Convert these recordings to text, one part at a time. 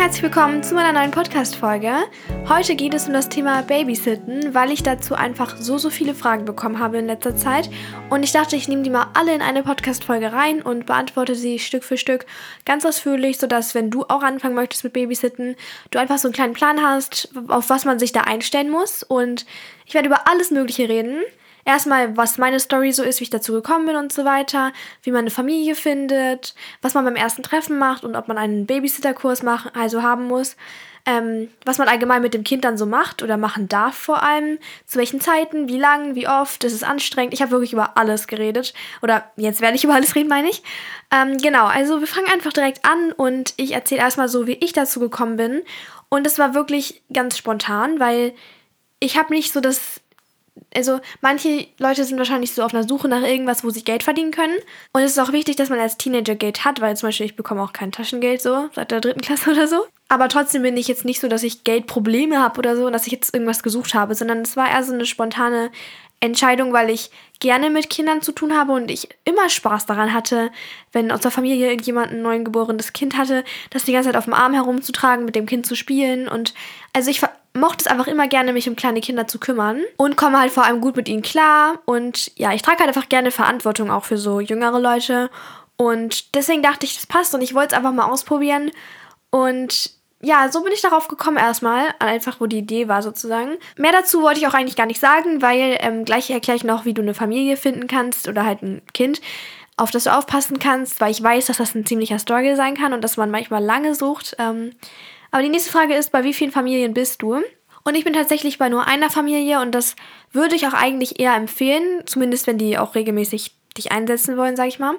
herzlich willkommen zu meiner neuen Podcast-Folge. Heute geht es um das Thema Babysitten, weil ich dazu einfach so, so viele Fragen bekommen habe in letzter Zeit. Und ich dachte, ich nehme die mal alle in eine Podcast-Folge rein und beantworte sie Stück für Stück ganz ausführlich, sodass, wenn du auch anfangen möchtest mit Babysitten, du einfach so einen kleinen Plan hast, auf was man sich da einstellen muss. Und ich werde über alles Mögliche reden erstmal, was meine Story so ist, wie ich dazu gekommen bin und so weiter, wie man eine Familie findet, was man beim ersten Treffen macht und ob man einen Babysitterkurs machen, also haben muss, ähm, was man allgemein mit dem Kind dann so macht oder machen darf vor allem, zu welchen Zeiten, wie lang, wie oft, ist anstrengend. Ich habe wirklich über alles geredet oder jetzt werde ich über alles reden, meine ich. Ähm, genau, also wir fangen einfach direkt an und ich erzähle erstmal so, wie ich dazu gekommen bin und es war wirklich ganz spontan, weil ich habe nicht so das also manche Leute sind wahrscheinlich so auf einer Suche nach irgendwas, wo sie Geld verdienen können. Und es ist auch wichtig, dass man als Teenager Geld hat, weil zum Beispiel ich bekomme auch kein Taschengeld so, seit der dritten Klasse oder so. Aber trotzdem bin ich jetzt nicht so, dass ich Geldprobleme habe oder so dass ich jetzt irgendwas gesucht habe, sondern es war eher so eine spontane Entscheidung, weil ich gerne mit Kindern zu tun habe und ich immer Spaß daran hatte, wenn aus der Familie irgendjemand ein neugeborenes Kind hatte, das die ganze Zeit auf dem Arm herumzutragen, mit dem Kind zu spielen. Und also ich mochte es einfach immer gerne, mich um kleine Kinder zu kümmern und komme halt vor allem gut mit ihnen klar. Und ja, ich trage halt einfach gerne Verantwortung auch für so jüngere Leute. Und deswegen dachte ich, das passt und ich wollte es einfach mal ausprobieren. Und ja, so bin ich darauf gekommen erstmal, einfach wo die Idee war sozusagen. Mehr dazu wollte ich auch eigentlich gar nicht sagen, weil ähm, gleich erkläre ich noch, wie du eine Familie finden kannst oder halt ein Kind, auf das du aufpassen kannst, weil ich weiß, dass das ein ziemlicher Struggle sein kann und dass man manchmal lange sucht. Ähm, aber die nächste Frage ist, bei wie vielen Familien bist du? Und ich bin tatsächlich bei nur einer Familie und das würde ich auch eigentlich eher empfehlen, zumindest wenn die auch regelmäßig dich einsetzen wollen, sag ich mal.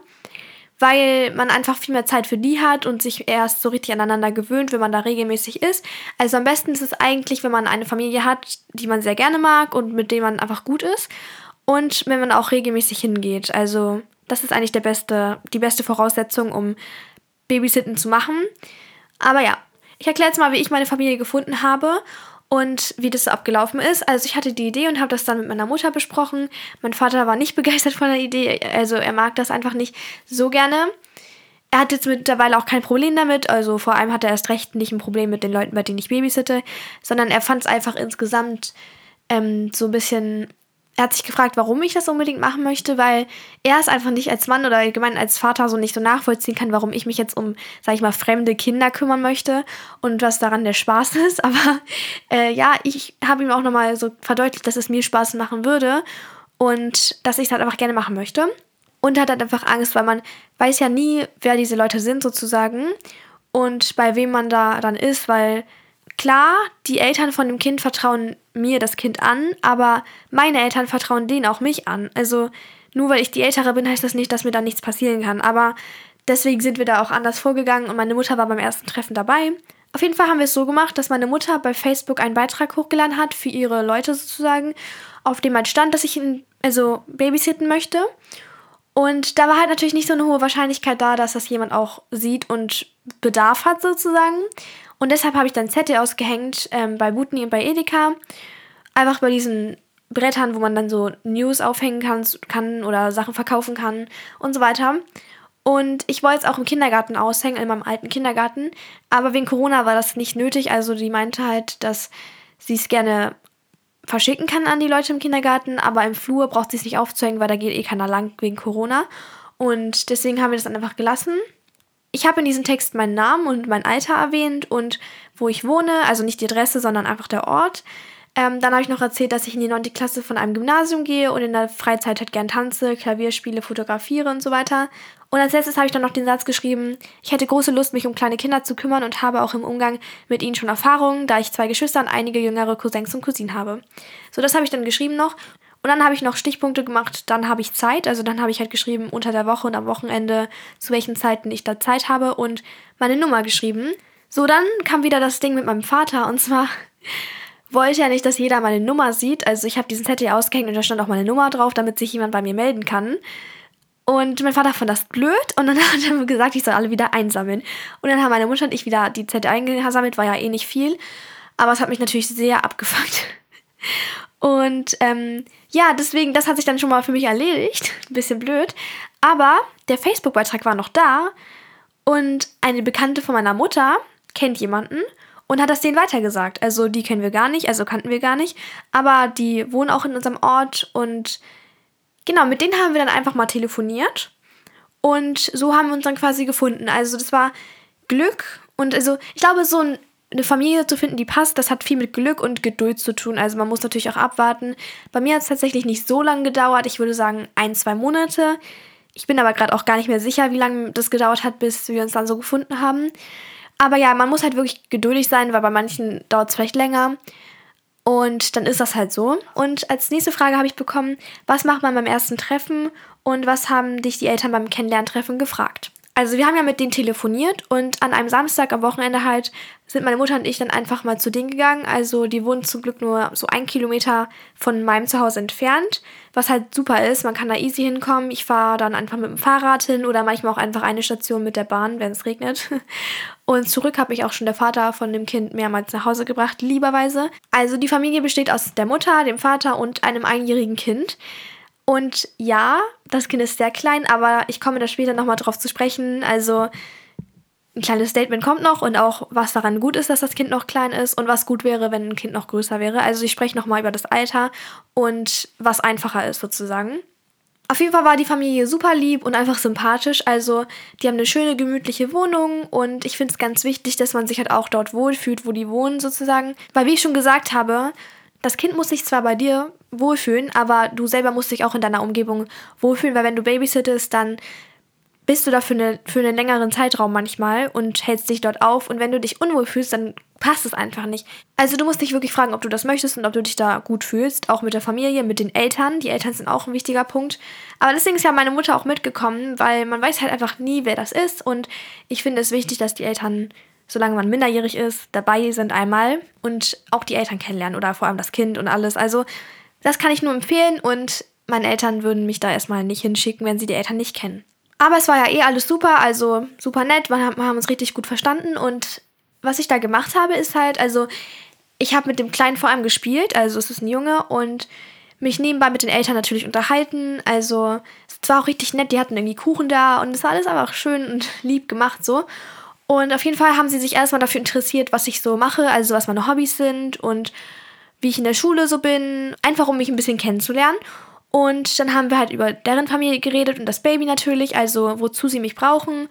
Weil man einfach viel mehr Zeit für die hat und sich erst so richtig aneinander gewöhnt, wenn man da regelmäßig ist. Also am besten ist es eigentlich, wenn man eine Familie hat, die man sehr gerne mag und mit der man einfach gut ist. Und wenn man auch regelmäßig hingeht. Also das ist eigentlich der beste, die beste Voraussetzung, um Babysitten zu machen. Aber ja, ich erkläre jetzt mal, wie ich meine Familie gefunden habe und wie das abgelaufen ist. Also ich hatte die Idee und habe das dann mit meiner Mutter besprochen. Mein Vater war nicht begeistert von der Idee, also er mag das einfach nicht so gerne. Er hat jetzt mittlerweile auch kein Problem damit, also vor allem hat er erst recht nicht ein Problem mit den Leuten, bei denen ich babysitte, sondern er fand es einfach insgesamt ähm, so ein bisschen er hat sich gefragt, warum ich das unbedingt machen möchte, weil er es einfach nicht als Mann oder allgemein als Vater so nicht so nachvollziehen kann, warum ich mich jetzt um, sag ich mal, fremde Kinder kümmern möchte und was daran der Spaß ist. Aber äh, ja, ich habe ihm auch nochmal so verdeutlicht, dass es mir Spaß machen würde und dass ich es halt einfach gerne machen möchte. Und hat halt einfach Angst, weil man weiß ja nie, wer diese Leute sind sozusagen und bei wem man da dann ist, weil Klar, die Eltern von dem Kind vertrauen mir das Kind an, aber meine Eltern vertrauen denen auch mich an. Also nur weil ich die Ältere bin, heißt das nicht, dass mir da nichts passieren kann. Aber deswegen sind wir da auch anders vorgegangen und meine Mutter war beim ersten Treffen dabei. Auf jeden Fall haben wir es so gemacht, dass meine Mutter bei Facebook einen Beitrag hochgeladen hat für ihre Leute sozusagen, auf dem halt stand, dass ich ihn also babysitten möchte. Und da war halt natürlich nicht so eine hohe Wahrscheinlichkeit da, dass das jemand auch sieht und Bedarf hat sozusagen. Und deshalb habe ich dann Zettel ausgehängt ähm, bei Butni und bei Edeka. Einfach bei diesen Brettern, wo man dann so News aufhängen kann, kann oder Sachen verkaufen kann und so weiter. Und ich wollte es auch im Kindergarten aushängen, in meinem alten Kindergarten. Aber wegen Corona war das nicht nötig. Also die meinte halt, dass sie es gerne verschicken kann an die Leute im Kindergarten, aber im Flur braucht sie es nicht aufzuhängen, weil da geht eh keiner lang wegen Corona. Und deswegen haben wir das dann einfach gelassen ich habe in diesem Text meinen Namen und mein Alter erwähnt und wo ich wohne, also nicht die Adresse, sondern einfach der Ort. Ähm, dann habe ich noch erzählt, dass ich in die 9. Klasse von einem Gymnasium gehe und in der Freizeit halt gern tanze, Klavier spiele, fotografiere und so weiter. Und als letztes habe ich dann noch den Satz geschrieben, ich hätte große Lust, mich um kleine Kinder zu kümmern und habe auch im Umgang mit ihnen schon Erfahrungen, da ich zwei Geschwister und einige jüngere Cousins und Cousinen habe. So, das habe ich dann geschrieben noch. Und dann habe ich noch Stichpunkte gemacht, dann habe ich Zeit. Also dann habe ich halt geschrieben unter der Woche und am Wochenende, zu welchen Zeiten ich da Zeit habe und meine Nummer geschrieben. So, dann kam wieder das Ding mit meinem Vater und zwar wollte er nicht, dass jeder meine Nummer sieht. Also ich habe diesen Zettel ausgehängt und da stand auch meine Nummer drauf, damit sich jemand bei mir melden kann. Und mein Vater fand das blöd und dann hat er gesagt, ich soll alle wieder einsammeln. Und dann haben meine Mutter und ich wieder die Zettel eingesammelt, war ja eh nicht viel. Aber es hat mich natürlich sehr abgefuckt. Und ähm, ja, deswegen, das hat sich dann schon mal für mich erledigt. Ein bisschen blöd. Aber der Facebook-Beitrag war noch da. Und eine Bekannte von meiner Mutter kennt jemanden und hat das denen weitergesagt. Also die kennen wir gar nicht, also kannten wir gar nicht, aber die wohnen auch in unserem Ort und genau, mit denen haben wir dann einfach mal telefoniert und so haben wir uns dann quasi gefunden. Also das war Glück und also ich glaube, so ein eine Familie zu finden, die passt, das hat viel mit Glück und Geduld zu tun. Also man muss natürlich auch abwarten. Bei mir hat es tatsächlich nicht so lange gedauert. Ich würde sagen ein, zwei Monate. Ich bin aber gerade auch gar nicht mehr sicher, wie lange das gedauert hat, bis wir uns dann so gefunden haben. Aber ja, man muss halt wirklich geduldig sein, weil bei manchen dauert es vielleicht länger. Und dann ist das halt so. Und als nächste Frage habe ich bekommen, was macht man beim ersten Treffen und was haben dich die Eltern beim Kennenlerntreffen gefragt? Also wir haben ja mit denen telefoniert und an einem Samstag am Wochenende halt sind meine Mutter und ich dann einfach mal zu denen gegangen. Also die wohnen zum Glück nur so ein Kilometer von meinem Zuhause entfernt, was halt super ist. Man kann da easy hinkommen. Ich fahre dann einfach mit dem Fahrrad hin oder manchmal auch einfach eine Station mit der Bahn, wenn es regnet. Und zurück hat mich auch schon der Vater von dem Kind mehrmals nach Hause gebracht, lieberweise. Also die Familie besteht aus der Mutter, dem Vater und einem einjährigen Kind. Und ja, das Kind ist sehr klein, aber ich komme da später nochmal drauf zu sprechen. Also ein kleines Statement kommt noch und auch, was daran gut ist, dass das Kind noch klein ist und was gut wäre, wenn ein Kind noch größer wäre. Also ich spreche nochmal über das Alter und was einfacher ist sozusagen. Auf jeden Fall war die Familie super lieb und einfach sympathisch. Also die haben eine schöne, gemütliche Wohnung und ich finde es ganz wichtig, dass man sich halt auch dort wohlfühlt, wo die wohnen sozusagen. Weil wie ich schon gesagt habe, das Kind muss sich zwar bei dir wohlfühlen, aber du selber musst dich auch in deiner Umgebung wohlfühlen, weil wenn du babysittest, dann bist du da für, eine, für einen längeren Zeitraum manchmal und hältst dich dort auf. Und wenn du dich unwohl fühlst, dann passt es einfach nicht. Also du musst dich wirklich fragen, ob du das möchtest und ob du dich da gut fühlst. Auch mit der Familie, mit den Eltern. Die Eltern sind auch ein wichtiger Punkt. Aber deswegen ist ja meine Mutter auch mitgekommen, weil man weiß halt einfach nie, wer das ist. Und ich finde es wichtig, dass die Eltern solange man minderjährig ist, dabei sind einmal und auch die Eltern kennenlernen oder vor allem das Kind und alles. Also das kann ich nur empfehlen und meine Eltern würden mich da erstmal nicht hinschicken, wenn sie die Eltern nicht kennen. Aber es war ja eh alles super, also super nett, wir haben, uns richtig gut verstanden und was ich da gemacht habe, ist halt, also ich habe mit dem Kleinen vor allem gespielt, also es ist ein Junge und mich nebenbei mit den Eltern natürlich unterhalten. Also es war auch richtig nett, die hatten irgendwie Kuchen da und es war alles einfach schön und lieb gemacht so. Und auf jeden Fall haben sie sich erstmal dafür interessiert, was ich so mache, also was meine Hobbys sind und wie ich in der Schule so bin, einfach um mich ein bisschen kennenzulernen. Und dann haben wir halt über deren Familie geredet und das Baby natürlich, also wozu sie mich brauchen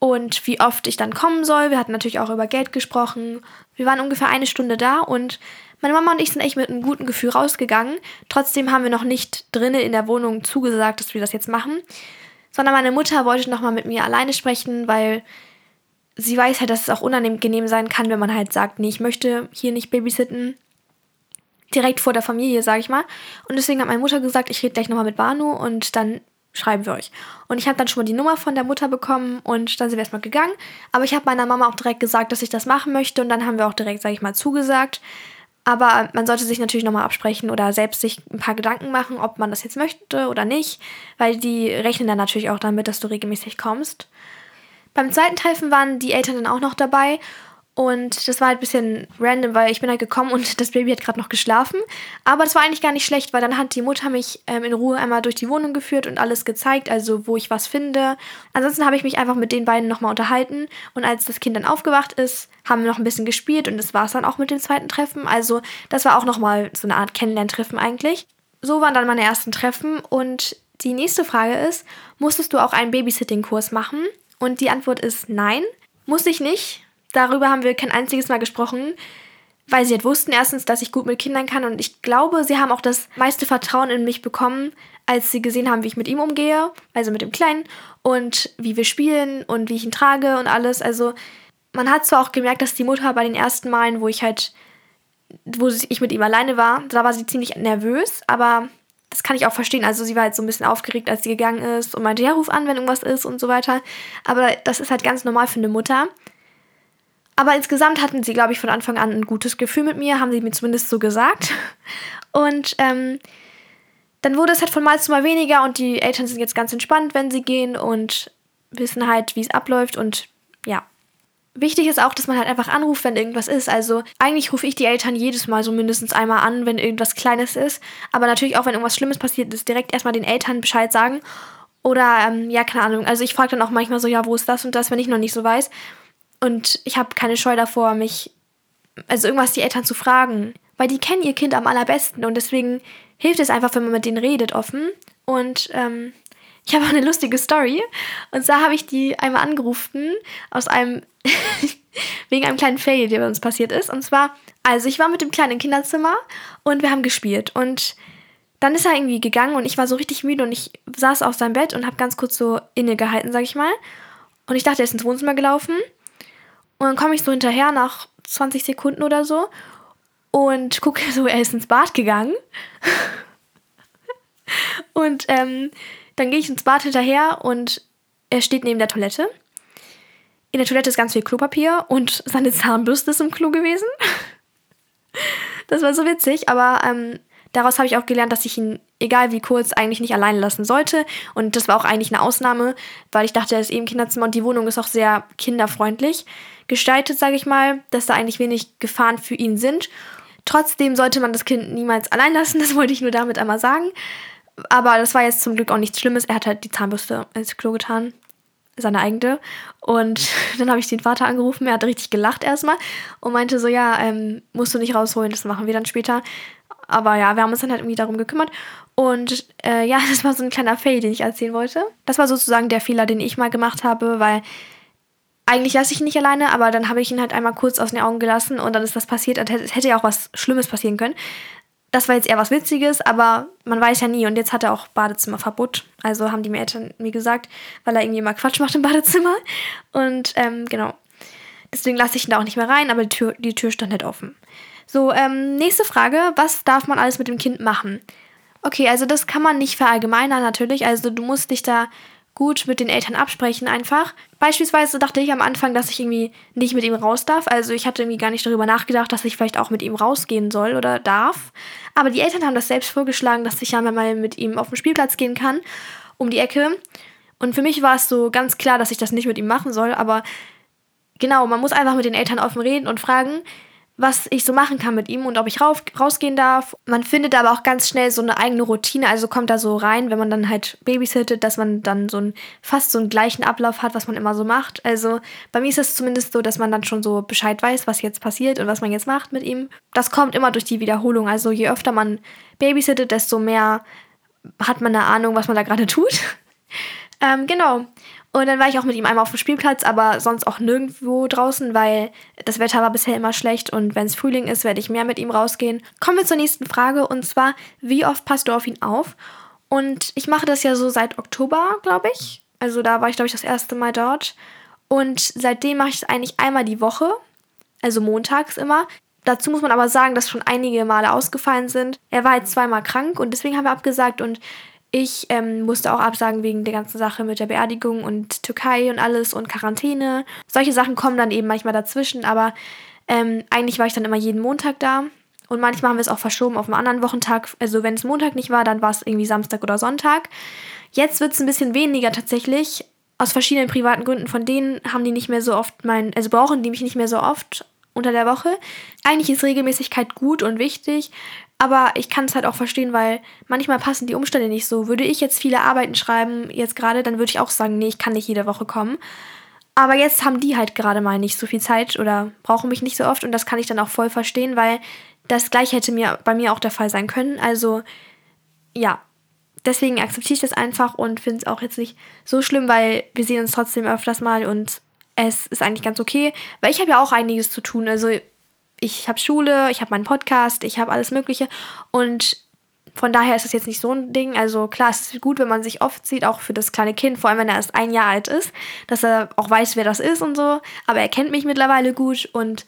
und wie oft ich dann kommen soll. Wir hatten natürlich auch über Geld gesprochen. Wir waren ungefähr eine Stunde da und meine Mama und ich sind echt mit einem guten Gefühl rausgegangen. Trotzdem haben wir noch nicht drinnen in der Wohnung zugesagt, dass wir das jetzt machen, sondern meine Mutter wollte nochmal mit mir alleine sprechen, weil sie weiß halt, dass es auch unangenehm sein kann, wenn man halt sagt, nee, ich möchte hier nicht babysitten. Direkt vor der Familie, sag ich mal. Und deswegen hat meine Mutter gesagt, ich rede gleich nochmal mit Banu und dann schreiben wir euch. Und ich habe dann schon mal die Nummer von der Mutter bekommen und dann sind wir erstmal gegangen. Aber ich habe meiner Mama auch direkt gesagt, dass ich das machen möchte und dann haben wir auch direkt, sag ich mal, zugesagt. Aber man sollte sich natürlich nochmal absprechen oder selbst sich ein paar Gedanken machen, ob man das jetzt möchte oder nicht, weil die rechnen dann natürlich auch damit, dass du regelmäßig kommst. Beim zweiten Treffen waren die Eltern dann auch noch dabei. Und das war halt ein bisschen random, weil ich bin halt gekommen und das Baby hat gerade noch geschlafen. Aber das war eigentlich gar nicht schlecht, weil dann hat die Mutter mich ähm, in Ruhe einmal durch die Wohnung geführt und alles gezeigt, also wo ich was finde. Ansonsten habe ich mich einfach mit den beiden nochmal unterhalten. Und als das Kind dann aufgewacht ist, haben wir noch ein bisschen gespielt und das war es dann auch mit dem zweiten Treffen. Also das war auch nochmal so eine Art Kennenlerntreffen eigentlich. So waren dann meine ersten Treffen und die nächste Frage ist, musstest du auch einen Babysitting-Kurs machen? Und die Antwort ist nein, muss ich nicht. Darüber haben wir kein einziges Mal gesprochen, weil sie halt wussten erstens, dass ich gut mit Kindern kann und ich glaube, sie haben auch das meiste Vertrauen in mich bekommen, als sie gesehen haben, wie ich mit ihm umgehe, also mit dem Kleinen und wie wir spielen und wie ich ihn trage und alles. Also man hat zwar auch gemerkt, dass die Mutter bei den ersten Malen, wo ich halt, wo ich mit ihm alleine war, da war sie ziemlich nervös, aber das kann ich auch verstehen. Also sie war halt so ein bisschen aufgeregt, als sie gegangen ist und meinte, ja, ruf an, wenn irgendwas ist und so weiter. Aber das ist halt ganz normal für eine Mutter. Aber insgesamt hatten sie, glaube ich, von Anfang an ein gutes Gefühl mit mir, haben sie mir zumindest so gesagt. Und ähm, dann wurde es halt von Mal zu Mal weniger und die Eltern sind jetzt ganz entspannt, wenn sie gehen und wissen halt, wie es abläuft und ja, Wichtig ist auch, dass man halt einfach anruft, wenn irgendwas ist. Also eigentlich rufe ich die Eltern jedes Mal so mindestens einmal an, wenn irgendwas Kleines ist. Aber natürlich auch, wenn irgendwas Schlimmes passiert ist, direkt erstmal den Eltern Bescheid sagen. Oder, ähm, ja, keine Ahnung. Also ich frage dann auch manchmal so, ja, wo ist das und das, wenn ich noch nicht so weiß. Und ich habe keine Scheu davor, mich, also irgendwas die Eltern zu fragen, weil die kennen ihr Kind am allerbesten und deswegen hilft es einfach, wenn man mit denen redet offen. Und ähm, ich habe auch eine lustige Story. Und zwar habe ich die einmal angerufen aus einem, wegen einem kleinen Fail, der bei uns passiert ist. Und zwar, also ich war mit dem Kleinen im Kinderzimmer und wir haben gespielt. Und dann ist er irgendwie gegangen und ich war so richtig müde und ich saß auf seinem Bett und habe ganz kurz so innegehalten, sag ich mal. Und ich dachte, er ist ins Wohnzimmer gelaufen. Und dann komme ich so hinterher nach 20 Sekunden oder so und gucke so, er ist ins Bad gegangen. Und ähm, dann gehe ich ins Bad hinterher und er steht neben der Toilette. In der Toilette ist ganz viel Klopapier und seine Zahnbürste ist im Klo gewesen. das war so witzig, aber ähm, daraus habe ich auch gelernt, dass ich ihn, egal wie kurz, eigentlich nicht allein lassen sollte. Und das war auch eigentlich eine Ausnahme, weil ich dachte, er ist eben Kinderzimmer und die Wohnung ist auch sehr kinderfreundlich gestaltet, sage ich mal, dass da eigentlich wenig Gefahren für ihn sind. Trotzdem sollte man das Kind niemals allein lassen, das wollte ich nur damit einmal sagen. Aber das war jetzt zum Glück auch nichts Schlimmes. Er hat halt die Zahnbürste ins Klo getan. Seine eigene. Und dann habe ich den Vater angerufen. Er hat richtig gelacht erstmal und meinte so: Ja, ähm, musst du nicht rausholen, das machen wir dann später. Aber ja, wir haben uns dann halt irgendwie darum gekümmert. Und äh, ja, das war so ein kleiner Fail, den ich erzählen wollte. Das war sozusagen der Fehler, den ich mal gemacht habe, weil eigentlich lasse ich ihn nicht alleine, aber dann habe ich ihn halt einmal kurz aus den Augen gelassen und dann ist das passiert. Es hätte ja auch was Schlimmes passieren können das war jetzt eher was Witziges, aber man weiß ja nie. Und jetzt hat er auch Badezimmerverbot. Also haben die mir Eltern mir gesagt, weil er irgendwie immer Quatsch macht im Badezimmer. Und ähm, genau. Deswegen lasse ich ihn da auch nicht mehr rein, aber die Tür, die Tür stand nicht offen. So, ähm, nächste Frage. Was darf man alles mit dem Kind machen? Okay, also das kann man nicht verallgemeinern natürlich. Also du musst dich da gut mit den Eltern absprechen einfach. Beispielsweise dachte ich am Anfang, dass ich irgendwie nicht mit ihm raus darf. Also ich hatte irgendwie gar nicht darüber nachgedacht, dass ich vielleicht auch mit ihm rausgehen soll oder darf. Aber die Eltern haben das selbst vorgeschlagen, dass ich ja mal mit ihm auf den Spielplatz gehen kann, um die Ecke. Und für mich war es so ganz klar, dass ich das nicht mit ihm machen soll. Aber genau, man muss einfach mit den Eltern offen reden und fragen, was ich so machen kann mit ihm und ob ich rauf, rausgehen darf. Man findet aber auch ganz schnell so eine eigene Routine, also kommt da so rein, wenn man dann halt babysittet, dass man dann so ein, fast so einen gleichen Ablauf hat, was man immer so macht. Also bei mir ist es zumindest so, dass man dann schon so Bescheid weiß, was jetzt passiert und was man jetzt macht mit ihm. Das kommt immer durch die Wiederholung. Also je öfter man babysittet, desto mehr hat man eine Ahnung, was man da gerade tut. ähm, genau. Und dann war ich auch mit ihm einmal auf dem Spielplatz, aber sonst auch nirgendwo draußen, weil das Wetter war bisher immer schlecht und wenn es Frühling ist, werde ich mehr mit ihm rausgehen. Kommen wir zur nächsten Frage und zwar, wie oft passt du auf ihn auf? Und ich mache das ja so seit Oktober, glaube ich. Also da war ich, glaube ich, das erste Mal dort. Und seitdem mache ich es eigentlich einmal die Woche, also montags immer. Dazu muss man aber sagen, dass schon einige Male ausgefallen sind. Er war jetzt zweimal krank und deswegen haben wir abgesagt und ich ähm, musste auch absagen wegen der ganzen Sache mit der Beerdigung und Türkei und alles und Quarantäne. Solche Sachen kommen dann eben manchmal dazwischen, aber ähm, eigentlich war ich dann immer jeden Montag da. Und manchmal haben wir es auch verschoben auf einen anderen Wochentag. Also wenn es Montag nicht war, dann war es irgendwie Samstag oder Sonntag. Jetzt wird es ein bisschen weniger tatsächlich. Aus verschiedenen privaten Gründen. Von denen haben die nicht mehr so oft mein, also brauchen die mich nicht mehr so oft unter der Woche. Eigentlich ist Regelmäßigkeit gut und wichtig, aber ich kann es halt auch verstehen, weil manchmal passen die Umstände nicht so. Würde ich jetzt viele Arbeiten schreiben, jetzt gerade, dann würde ich auch sagen, nee, ich kann nicht jede Woche kommen. Aber jetzt haben die halt gerade mal nicht so viel Zeit oder brauchen mich nicht so oft und das kann ich dann auch voll verstehen, weil das gleiche hätte mir bei mir auch der Fall sein können. Also ja, deswegen akzeptiere ich das einfach und finde es auch jetzt nicht so schlimm, weil wir sehen uns trotzdem öfters mal und es ist eigentlich ganz okay, weil ich habe ja auch einiges zu tun. Also ich habe Schule, ich habe meinen Podcast, ich habe alles Mögliche und von daher ist es jetzt nicht so ein Ding. Also klar, es ist gut, wenn man sich oft sieht, auch für das kleine Kind, vor allem wenn er erst ein Jahr alt ist, dass er auch weiß, wer das ist und so. Aber er kennt mich mittlerweile gut und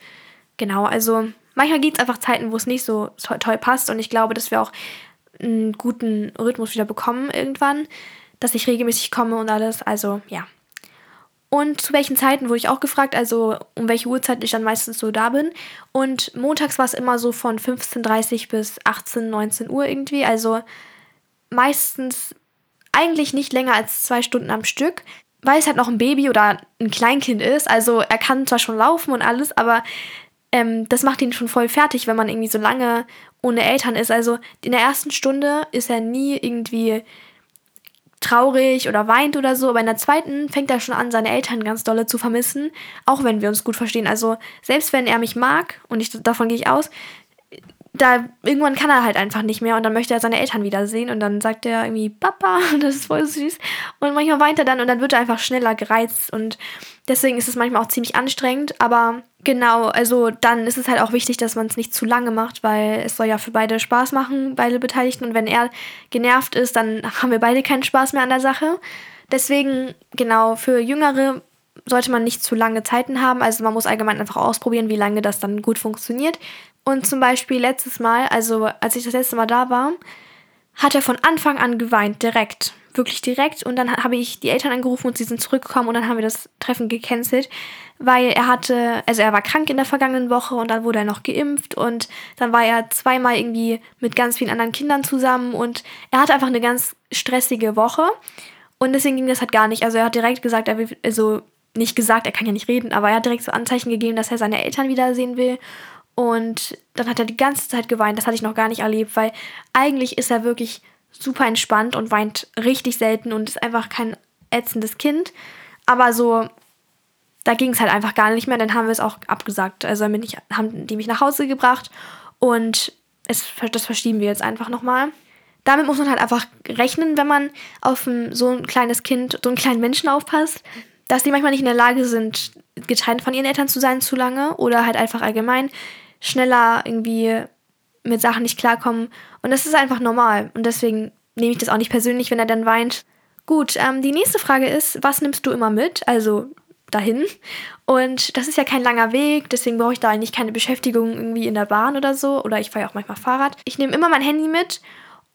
genau, also manchmal gibt es einfach Zeiten, wo es nicht so toll passt und ich glaube, dass wir auch einen guten Rhythmus wieder bekommen irgendwann, dass ich regelmäßig komme und alles. Also ja. Und zu welchen Zeiten wurde ich auch gefragt, also um welche Uhrzeit ich dann meistens so da bin. Und montags war es immer so von 15.30 bis 18, 19 Uhr irgendwie. Also meistens eigentlich nicht länger als zwei Stunden am Stück, weil es halt noch ein Baby oder ein Kleinkind ist. Also er kann zwar schon laufen und alles, aber ähm, das macht ihn schon voll fertig, wenn man irgendwie so lange ohne Eltern ist. Also in der ersten Stunde ist er nie irgendwie traurig oder weint oder so, aber in der zweiten fängt er schon an, seine Eltern ganz dolle zu vermissen, auch wenn wir uns gut verstehen. Also selbst wenn er mich mag, und ich, davon gehe ich aus, da irgendwann kann er halt einfach nicht mehr und dann möchte er seine Eltern wiedersehen und dann sagt er irgendwie Papa und das ist voll süß und manchmal weint er dann und dann wird er einfach schneller gereizt und deswegen ist es manchmal auch ziemlich anstrengend, aber genau, also dann ist es halt auch wichtig, dass man es nicht zu lange macht, weil es soll ja für beide Spaß machen, beide Beteiligten und wenn er genervt ist, dann haben wir beide keinen Spaß mehr an der Sache. Deswegen genau für Jüngere sollte man nicht zu lange Zeiten haben. Also man muss allgemein einfach ausprobieren, wie lange das dann gut funktioniert. Und zum Beispiel letztes Mal, also als ich das letzte Mal da war, hat er von Anfang an geweint, direkt. Wirklich direkt. Und dann habe ich die Eltern angerufen und sie sind zurückgekommen und dann haben wir das Treffen gecancelt, weil er hatte, also er war krank in der vergangenen Woche und dann wurde er noch geimpft und dann war er zweimal irgendwie mit ganz vielen anderen Kindern zusammen und er hatte einfach eine ganz stressige Woche und deswegen ging das halt gar nicht. Also er hat direkt gesagt, er will, also nicht gesagt, er kann ja nicht reden, aber er hat direkt so Anzeichen gegeben, dass er seine Eltern wiedersehen will und dann hat er die ganze Zeit geweint. Das hatte ich noch gar nicht erlebt, weil eigentlich ist er wirklich super entspannt und weint richtig selten und ist einfach kein ätzendes Kind. Aber so, da ging es halt einfach gar nicht mehr. Dann haben wir es auch abgesagt. Also haben die mich nach Hause gebracht und es, das verschieben wir jetzt einfach nochmal. Damit muss man halt einfach rechnen, wenn man auf ein, so ein kleines Kind, so einen kleinen Menschen aufpasst, dass die manchmal nicht in der Lage sind, getrennt von ihren Eltern zu sein zu lange oder halt einfach allgemein schneller irgendwie mit Sachen nicht klarkommen. Und das ist einfach normal. Und deswegen nehme ich das auch nicht persönlich, wenn er dann weint. Gut, ähm, die nächste Frage ist, was nimmst du immer mit? Also dahin. Und das ist ja kein langer Weg, deswegen brauche ich da eigentlich keine Beschäftigung irgendwie in der Bahn oder so. Oder ich fahre ja auch manchmal Fahrrad. Ich nehme immer mein Handy mit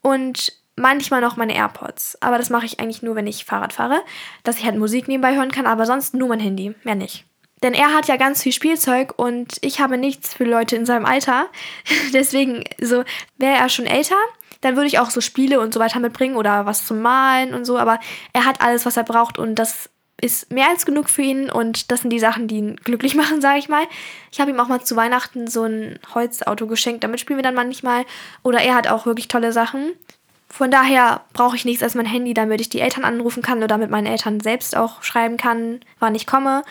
und manchmal noch meine AirPods. Aber das mache ich eigentlich nur, wenn ich Fahrrad fahre, dass ich halt Musik nebenbei hören kann, aber sonst nur mein Handy, mehr nicht. Denn er hat ja ganz viel Spielzeug und ich habe nichts für Leute in seinem Alter. Deswegen, so, wäre er schon älter, dann würde ich auch so Spiele und so weiter mitbringen oder was zum Malen und so. Aber er hat alles, was er braucht und das ist mehr als genug für ihn und das sind die Sachen, die ihn glücklich machen, sage ich mal. Ich habe ihm auch mal zu Weihnachten so ein Holzauto geschenkt, damit spielen wir dann manchmal. Oder er hat auch wirklich tolle Sachen. Von daher brauche ich nichts als mein Handy, damit ich die Eltern anrufen kann oder damit meinen Eltern selbst auch schreiben kann, wann ich komme.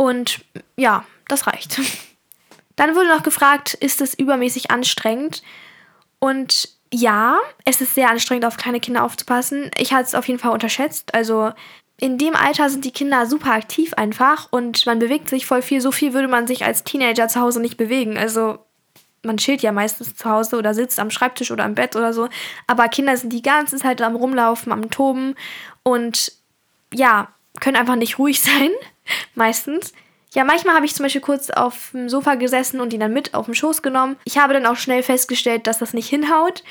Und ja, das reicht. Dann wurde noch gefragt, ist es übermäßig anstrengend? Und ja, es ist sehr anstrengend, auf kleine Kinder aufzupassen. Ich hatte es auf jeden Fall unterschätzt. Also in dem Alter sind die Kinder super aktiv einfach und man bewegt sich voll viel. So viel würde man sich als Teenager zu Hause nicht bewegen. Also man chillt ja meistens zu Hause oder sitzt am Schreibtisch oder am Bett oder so. Aber Kinder sind die ganze Zeit am Rumlaufen, am Toben und ja, können einfach nicht ruhig sein meistens. Ja, manchmal habe ich zum Beispiel kurz auf dem Sofa gesessen und ihn dann mit auf den Schoß genommen. Ich habe dann auch schnell festgestellt, dass das nicht hinhaut,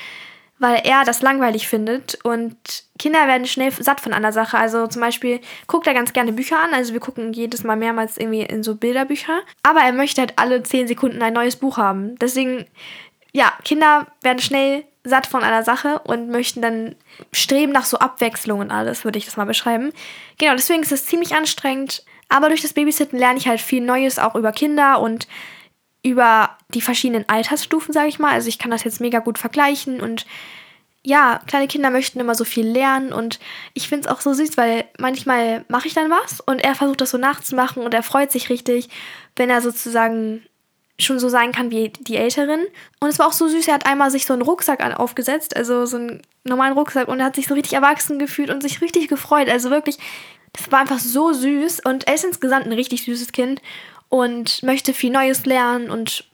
weil er das langweilig findet. Und Kinder werden schnell satt von einer Sache. Also zum Beispiel guckt er ganz gerne Bücher an. Also wir gucken jedes Mal mehrmals irgendwie in so Bilderbücher. Aber er möchte halt alle 10 Sekunden ein neues Buch haben. Deswegen, ja, Kinder werden schnell satt von einer Sache und möchten dann streben nach so Abwechslung und alles, würde ich das mal beschreiben. Genau, deswegen ist es ziemlich anstrengend. Aber durch das Babysitten lerne ich halt viel Neues auch über Kinder und über die verschiedenen Altersstufen, sage ich mal. Also ich kann das jetzt mega gut vergleichen und ja, kleine Kinder möchten immer so viel lernen und ich finde es auch so süß, weil manchmal mache ich dann was und er versucht das so nachzumachen und er freut sich richtig, wenn er sozusagen schon so sein kann wie die Älteren. Und es war auch so süß, er hat einmal sich so einen Rucksack aufgesetzt, also so einen normalen Rucksack und hat sich so richtig erwachsen gefühlt und sich richtig gefreut. Also wirklich, das war einfach so süß und er ist insgesamt ein richtig süßes Kind und möchte viel Neues lernen und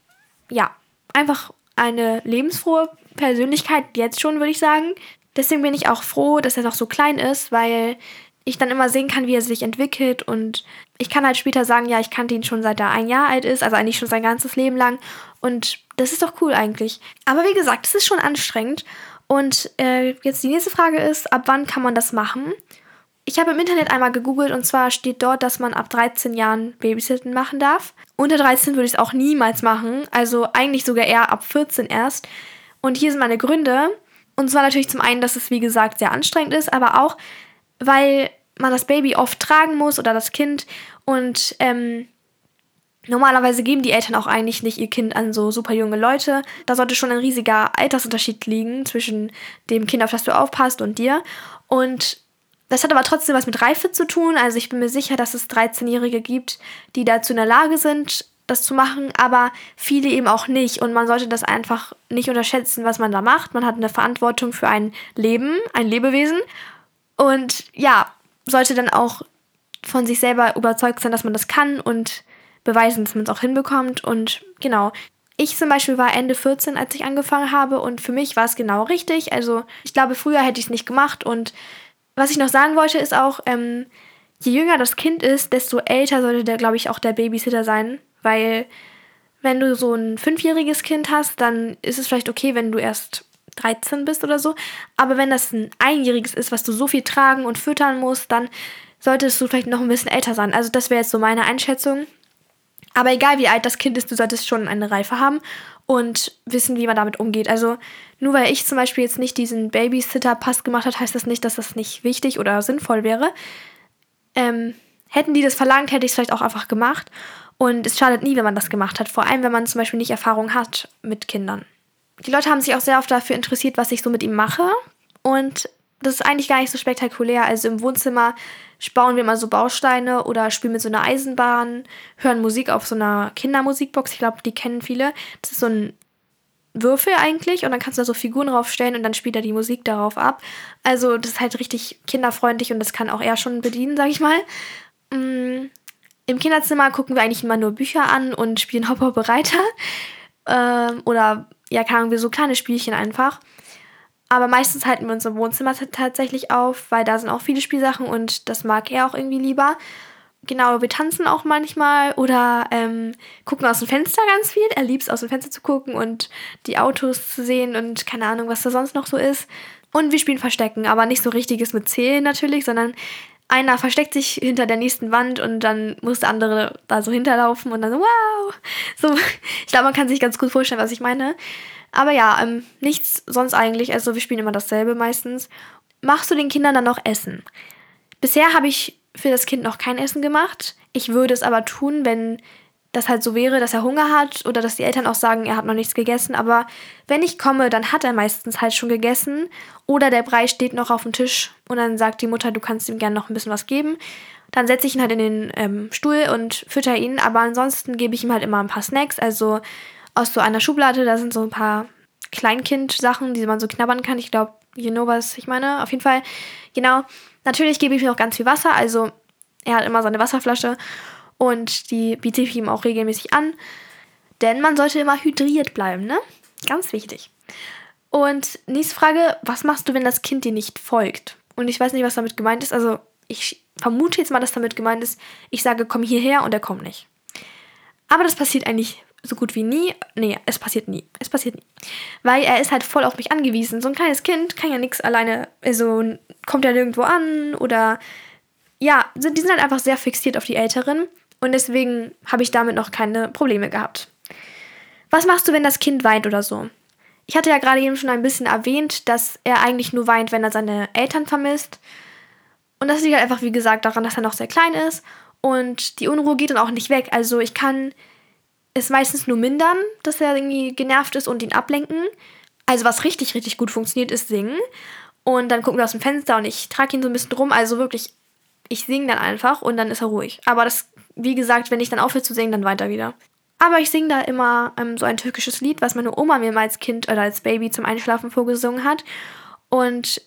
ja, einfach eine lebensfrohe Persönlichkeit jetzt schon, würde ich sagen. Deswegen bin ich auch froh, dass er noch so klein ist, weil ich dann immer sehen kann, wie er sich entwickelt und ich kann halt später sagen, ja, ich kannte ihn schon seit er ein Jahr alt ist, also eigentlich schon sein ganzes Leben lang und das ist doch cool eigentlich. Aber wie gesagt, es ist schon anstrengend und äh, jetzt die nächste Frage ist, ab wann kann man das machen? Ich habe im Internet einmal gegoogelt und zwar steht dort, dass man ab 13 Jahren Babysitten machen darf. Unter 13 würde ich es auch niemals machen, also eigentlich sogar eher ab 14 erst. Und hier sind meine Gründe. Und zwar natürlich zum einen, dass es wie gesagt sehr anstrengend ist, aber auch, weil man das Baby oft tragen muss oder das Kind und ähm, Normalerweise geben die Eltern auch eigentlich nicht ihr Kind an so super junge Leute. Da sollte schon ein riesiger Altersunterschied liegen zwischen dem Kind, auf das du aufpasst, und dir. Und Das hat aber trotzdem was mit Reife zu tun. Also ich bin mir sicher, dass es 13-Jährige gibt, die dazu in der Lage sind, das zu machen, aber viele eben auch nicht. Und man sollte das einfach nicht unterschätzen, was man da macht. Man hat eine Verantwortung für ein Leben, ein Lebewesen. Und ja, sollte dann auch von sich selber überzeugt sein, dass man das kann und beweisen, dass man es auch hinbekommt. Und genau, ich zum Beispiel war Ende 14, als ich angefangen habe und für mich war es genau richtig. Also ich glaube, früher hätte ich es nicht gemacht. Und was ich noch sagen wollte, ist auch, ähm, je jünger das Kind ist, desto älter sollte der, glaube ich, auch der Babysitter sein. Weil wenn du so ein fünfjähriges Kind hast, dann ist es vielleicht okay, wenn du erst 13 bist oder so. Aber wenn das ein einjähriges ist, was du so viel tragen und füttern musst, dann solltest du vielleicht noch ein bisschen älter sein. Also das wäre jetzt so meine Einschätzung. Aber egal wie alt das Kind ist, du solltest schon eine Reife haben und wissen, wie man damit umgeht. Also nur weil ich zum Beispiel jetzt nicht diesen Babysitter-Pass gemacht habe, heißt das nicht, dass das nicht wichtig oder sinnvoll wäre. Ähm, hätten die das verlangt, hätte ich es vielleicht auch einfach gemacht. Und es schadet nie, wenn man das gemacht hat. Vor allem, wenn man zum Beispiel nicht Erfahrung hat mit Kindern. Die Leute haben sich auch sehr oft dafür interessiert, was ich so mit ihm mache. Und das ist eigentlich gar nicht so spektakulär. Also im Wohnzimmer bauen wir mal so Bausteine oder spielen mit so einer Eisenbahn, hören Musik auf so einer Kindermusikbox. Ich glaube, die kennen viele. Das ist so ein Würfel eigentlich und dann kannst du da so Figuren draufstellen und dann spielt er die Musik darauf ab. Also das ist halt richtig kinderfreundlich und das kann auch er schon bedienen, sag ich mal. Mm, Im Kinderzimmer gucken wir eigentlich immer nur Bücher an und spielen Hopper Bereiter. Ähm, oder ja, keine Ahnung, wir so kleine Spielchen einfach. Aber meistens halten wir uns im Wohnzimmer tatsächlich auf, weil da sind auch viele Spielsachen und das mag er auch irgendwie lieber. Genau, wir tanzen auch manchmal oder ähm, gucken aus dem Fenster ganz viel. Er liebt es, aus dem Fenster zu gucken und die Autos zu sehen und keine Ahnung, was da sonst noch so ist. Und wir spielen Verstecken, aber nicht so richtiges mit Zählen natürlich, sondern einer versteckt sich hinter der nächsten Wand und dann muss der andere da so hinterlaufen und dann so, wow. So, ich glaube, man kann sich ganz gut vorstellen, was ich meine. Aber ja, ähm, nichts sonst eigentlich. Also wir spielen immer dasselbe meistens. Machst du den Kindern dann noch Essen? Bisher habe ich für das Kind noch kein Essen gemacht. Ich würde es aber tun, wenn das halt so wäre, dass er Hunger hat oder dass die Eltern auch sagen, er hat noch nichts gegessen. Aber wenn ich komme, dann hat er meistens halt schon gegessen oder der Brei steht noch auf dem Tisch und dann sagt die Mutter, du kannst ihm gerne noch ein bisschen was geben. Dann setze ich ihn halt in den ähm, Stuhl und fütter ihn, aber ansonsten gebe ich ihm halt immer ein paar Snacks, also aus so einer Schublade. Da sind so ein paar Kleinkind-Sachen, die man so knabbern kann. Ich glaube, you know, was ich meine. Auf jeden Fall, genau. Natürlich gebe ich ihm auch ganz viel Wasser. Also, er hat immer seine Wasserflasche und die biete ich ihm auch regelmäßig an. Denn man sollte immer hydriert bleiben, ne? Ganz wichtig. Und nächste Frage: Was machst du, wenn das Kind dir nicht folgt? Und ich weiß nicht, was damit gemeint ist. Also, ich vermute jetzt mal, dass damit gemeint ist, ich sage, komm hierher und er kommt nicht. Aber das passiert eigentlich so gut wie nie. Nee, es passiert nie. Es passiert nie. Weil er ist halt voll auf mich angewiesen. So ein kleines Kind kann ja nichts alleine, also kommt ja nirgendwo an oder ja, die sind halt einfach sehr fixiert auf die Älteren und deswegen habe ich damit noch keine Probleme gehabt. Was machst du, wenn das Kind weint oder so? Ich hatte ja gerade eben schon ein bisschen erwähnt, dass er eigentlich nur weint, wenn er seine Eltern vermisst. Und das liegt halt einfach, wie gesagt, daran, dass er noch sehr klein ist. Und die Unruhe geht dann auch nicht weg. Also ich kann es meistens nur mindern, dass er irgendwie genervt ist und ihn ablenken. Also was richtig, richtig gut funktioniert, ist singen. Und dann gucken wir aus dem Fenster und ich trage ihn so ein bisschen drum. Also wirklich, ich singe dann einfach und dann ist er ruhig. Aber das, wie gesagt, wenn ich dann aufhöre zu singen, dann weiter wieder. Aber ich singe da immer ähm, so ein türkisches Lied, was meine Oma mir mal als Kind oder als Baby zum Einschlafen vorgesungen hat. Und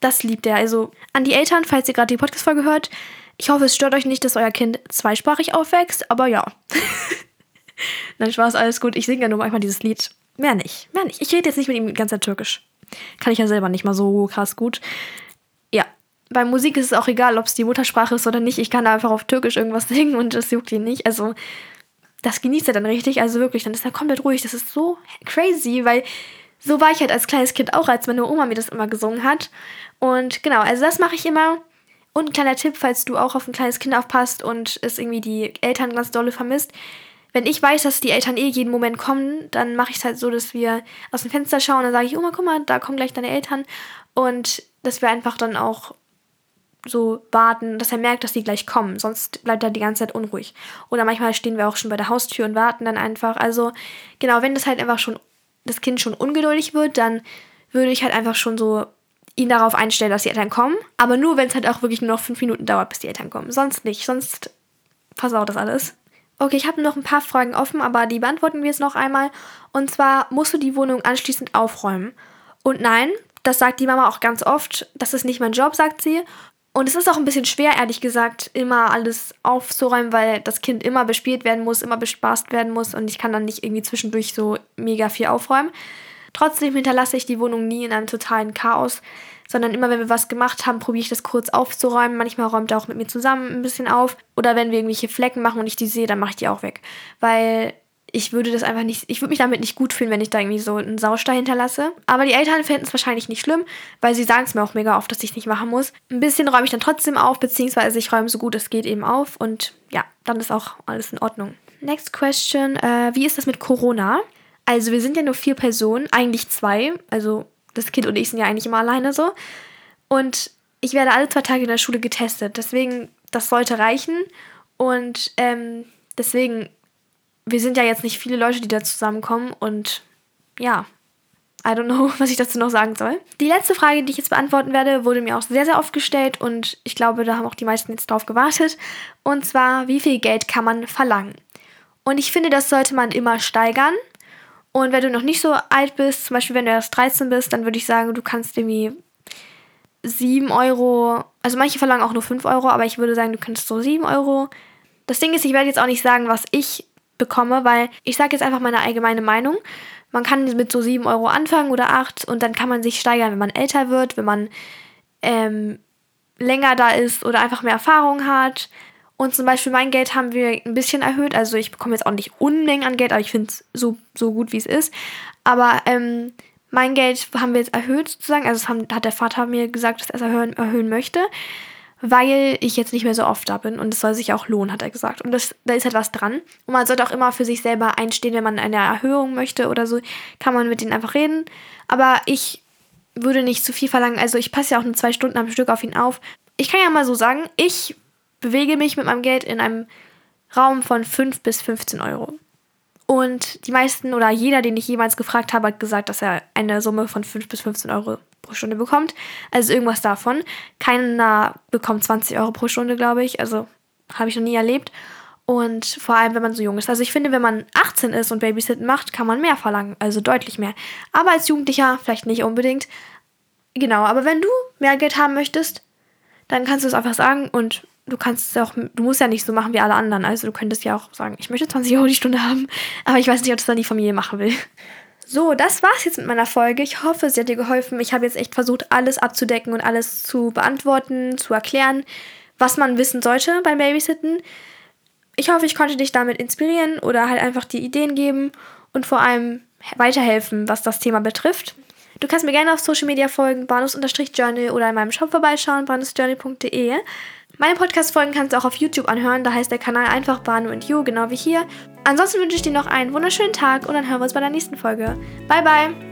das liebt er. Also an die Eltern, falls ihr gerade die Podcast-Folge hört, ich hoffe, es stört euch nicht, dass euer Kind zweisprachig aufwächst, aber ja. Nein, Spaß, alles gut. Ich singe ja nur manchmal dieses Lied. Mehr nicht, mehr nicht. Ich rede jetzt nicht mit ihm Zeit türkisch. Kann ich ja selber nicht mal so krass gut. Bei Musik ist es auch egal, ob es die Muttersprache ist oder nicht. Ich kann da einfach auf Türkisch irgendwas singen und das juckt ihn nicht. Also, das genießt er dann richtig. Also wirklich, dann ist er komplett ruhig. Das ist so crazy, weil so war ich halt als kleines Kind auch, als meine Oma mir das immer gesungen hat. Und genau, also das mache ich immer. Und ein kleiner Tipp, falls du auch auf ein kleines Kind aufpasst und es irgendwie die Eltern ganz dolle vermisst wenn ich weiß, dass die Eltern eh jeden Moment kommen, dann mache ich es halt so, dass wir aus dem Fenster schauen. Dann sage ich, Oma, guck mal, da kommen gleich deine Eltern. Und dass wir einfach dann auch so warten, dass er merkt, dass die gleich kommen. Sonst bleibt er die ganze Zeit unruhig. Oder manchmal stehen wir auch schon bei der Haustür und warten dann einfach. Also genau, wenn das halt einfach schon, das Kind schon ungeduldig wird, dann würde ich halt einfach schon so ihn darauf einstellen, dass die Eltern kommen. Aber nur, wenn es halt auch wirklich nur noch fünf Minuten dauert, bis die Eltern kommen. Sonst nicht. Sonst versaut das alles. Okay, ich habe noch ein paar Fragen offen, aber die beantworten wir jetzt noch einmal. Und zwar, musst du die Wohnung anschließend aufräumen? Und nein, das sagt die Mama auch ganz oft. Das ist nicht mein Job, sagt sie. Und es ist auch ein bisschen schwer, ehrlich gesagt, immer alles aufzuräumen, weil das Kind immer bespielt werden muss, immer bespaßt werden muss und ich kann dann nicht irgendwie zwischendurch so mega viel aufräumen. Trotzdem hinterlasse ich die Wohnung nie in einem totalen Chaos, sondern immer wenn wir was gemacht haben, probiere ich das kurz aufzuräumen. Manchmal räumt er auch mit mir zusammen ein bisschen auf. Oder wenn wir irgendwelche Flecken machen und ich die sehe, dann mache ich die auch weg. Weil ich würde das einfach nicht, ich würde mich damit nicht gut fühlen, wenn ich da irgendwie so einen Saustall hinterlasse. Aber die Eltern fänden es wahrscheinlich nicht schlimm, weil sie sagen es mir auch mega oft, dass ich nicht machen muss. Ein bisschen räume ich dann trotzdem auf, beziehungsweise ich räume so gut es geht eben auf und ja, dann ist auch alles in Ordnung. Next question, äh, wie ist das mit Corona? Also wir sind ja nur vier Personen, eigentlich zwei, also das Kind und ich sind ja eigentlich immer alleine so. Und ich werde alle zwei Tage in der Schule getestet, deswegen, das sollte reichen. Und ähm, deswegen wir sind ja jetzt nicht viele Leute, die da zusammenkommen und ja, I don't know, was ich dazu noch sagen soll. Die letzte Frage, die ich jetzt beantworten werde, wurde mir auch sehr, sehr oft gestellt und ich glaube, da haben auch die meisten jetzt drauf gewartet. Und zwar, wie viel Geld kann man verlangen? Und ich finde, das sollte man immer steigern. Und wenn du noch nicht so alt bist, zum Beispiel wenn du erst 13 bist, dann würde ich sagen, du kannst irgendwie 7 Euro, also manche verlangen auch nur 5 Euro, aber ich würde sagen, du könntest so 7 Euro. Das Ding ist, ich werde jetzt auch nicht sagen, was ich bekomme, weil ich sage jetzt einfach meine allgemeine Meinung. Man kann mit so 7 Euro anfangen oder 8 und dann kann man sich steigern, wenn man älter wird, wenn man ähm, länger da ist oder einfach mehr Erfahrung hat. Und zum Beispiel mein Geld haben wir ein bisschen erhöht. Also ich bekomme jetzt auch nicht Unmengen an Geld, aber ich finde es so, so gut, wie es ist. Aber ähm, mein Geld haben wir jetzt erhöht sozusagen. Also haben, hat der Vater mir gesagt, dass er es erhöhen, erhöhen möchte weil ich jetzt nicht mehr so oft da bin und es soll sich auch lohnen, hat er gesagt. Und das, da ist halt was dran. Und man sollte auch immer für sich selber einstehen, wenn man eine Erhöhung möchte oder so, kann man mit denen einfach reden. Aber ich würde nicht zu viel verlangen. Also ich passe ja auch nur zwei Stunden am Stück auf ihn auf. Ich kann ja mal so sagen, ich bewege mich mit meinem Geld in einem Raum von 5 bis 15 Euro. Und die meisten oder jeder, den ich jemals gefragt habe, hat gesagt, dass er eine Summe von 5 bis 15 Euro pro Stunde bekommt. Also irgendwas davon. Keiner bekommt 20 Euro pro Stunde, glaube ich. Also habe ich noch nie erlebt. Und vor allem, wenn man so jung ist. Also ich finde, wenn man 18 ist und Babysitten macht, kann man mehr verlangen. Also deutlich mehr. Aber als Jugendlicher vielleicht nicht unbedingt. Genau, aber wenn du mehr Geld haben möchtest, dann kannst du es einfach sagen und du kannst es auch, du musst ja nicht so machen wie alle anderen. Also du könntest ja auch sagen, ich möchte 20 Euro die Stunde haben, aber ich weiß nicht, ob das dann die Familie machen will. So, das war's jetzt mit meiner Folge. Ich hoffe, sie hat dir geholfen. Ich habe jetzt echt versucht, alles abzudecken und alles zu beantworten, zu erklären, was man wissen sollte beim Babysitten. Ich hoffe, ich konnte dich damit inspirieren oder halt einfach die Ideen geben und vor allem weiterhelfen, was das Thema betrifft. Du kannst mir gerne auf Social Media folgen, banus-journal oder in meinem Shop vorbeischauen, banusjournal.de. Meine Podcast-Folgen kannst du auch auf YouTube anhören, da heißt der Kanal einfach Banu und You, genau wie hier. Ansonsten wünsche ich dir noch einen wunderschönen Tag und dann hören wir uns bei der nächsten Folge. Bye, bye!